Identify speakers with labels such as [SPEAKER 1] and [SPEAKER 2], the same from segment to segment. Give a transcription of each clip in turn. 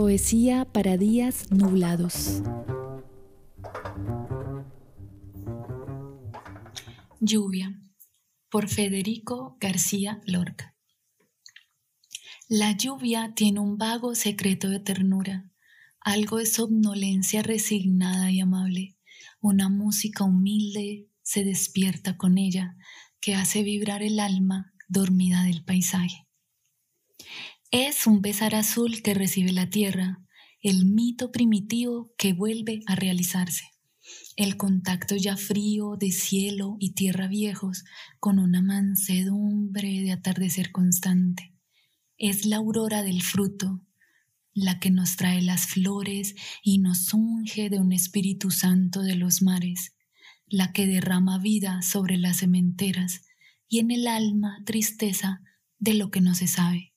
[SPEAKER 1] Poesía para días nublados.
[SPEAKER 2] Lluvia por Federico García Lorca. La lluvia tiene un vago secreto de ternura, algo de somnolencia resignada y amable, una música humilde se despierta con ella que hace vibrar el alma dormida del paisaje. Es un besar azul que recibe la tierra, el mito primitivo que vuelve a realizarse. El contacto ya frío de cielo y tierra viejos con una mansedumbre de atardecer constante. Es la aurora del fruto, la que nos trae las flores y nos unge de un Espíritu Santo de los mares, la que derrama vida sobre las cementeras y en el alma tristeza de lo que no se sabe.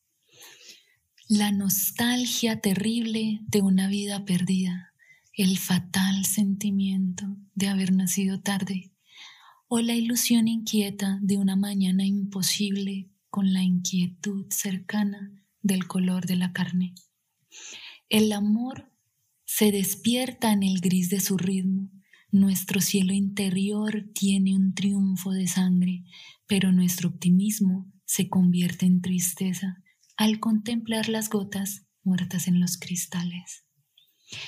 [SPEAKER 2] La nostalgia terrible de una vida perdida, el fatal sentimiento de haber nacido tarde, o la ilusión inquieta de una mañana imposible con la inquietud cercana del color de la carne. El amor se despierta en el gris de su ritmo, nuestro cielo interior tiene un triunfo de sangre, pero nuestro optimismo se convierte en tristeza al contemplar las gotas muertas en los cristales.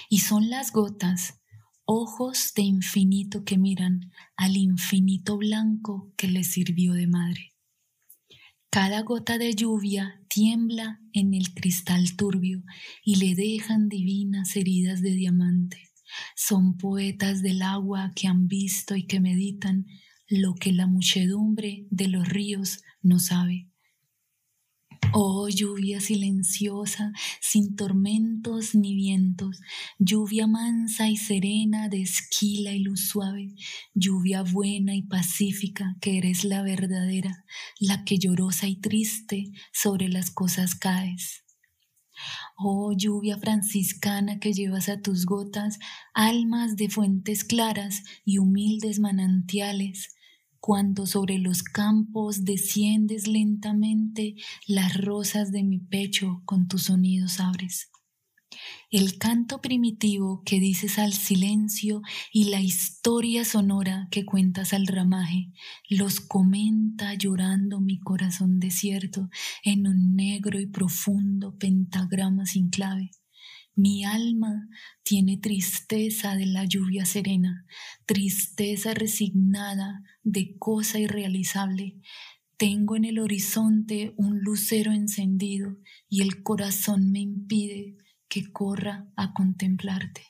[SPEAKER 2] Y son las gotas, ojos de infinito que miran al infinito blanco que les sirvió de madre. Cada gota de lluvia tiembla en el cristal turbio y le dejan divinas heridas de diamante. Son poetas del agua que han visto y que meditan lo que la muchedumbre de los ríos no sabe. Oh lluvia silenciosa, sin tormentos ni vientos, lluvia mansa y serena de esquila y luz suave, lluvia buena y pacífica que eres la verdadera, la que llorosa y triste sobre las cosas caes. Oh lluvia franciscana que llevas a tus gotas almas de fuentes claras y humildes manantiales, cuando sobre los campos desciendes lentamente las rosas de mi pecho con tus sonidos abres. El canto primitivo que dices al silencio y la historia sonora que cuentas al ramaje, los comenta llorando mi corazón desierto en un negro y profundo pentagrama sin clave. Mi alma tiene tristeza de la lluvia serena, tristeza resignada de cosa irrealizable. Tengo en el horizonte un lucero encendido y el corazón me impide que corra a contemplarte.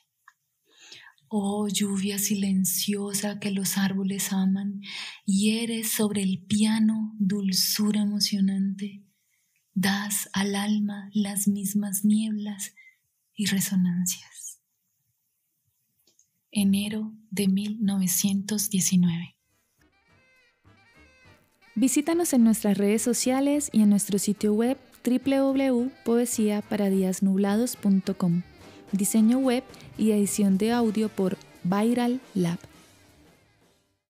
[SPEAKER 2] Oh lluvia silenciosa que los árboles aman, y eres sobre el piano dulzura emocionante, das al alma las mismas nieblas y resonancias. Enero de 1919.
[SPEAKER 1] Visítanos en nuestras redes sociales y en nuestro sitio web www.poesiaparadiasnublados.com. Diseño web y edición de audio por Viral Lab.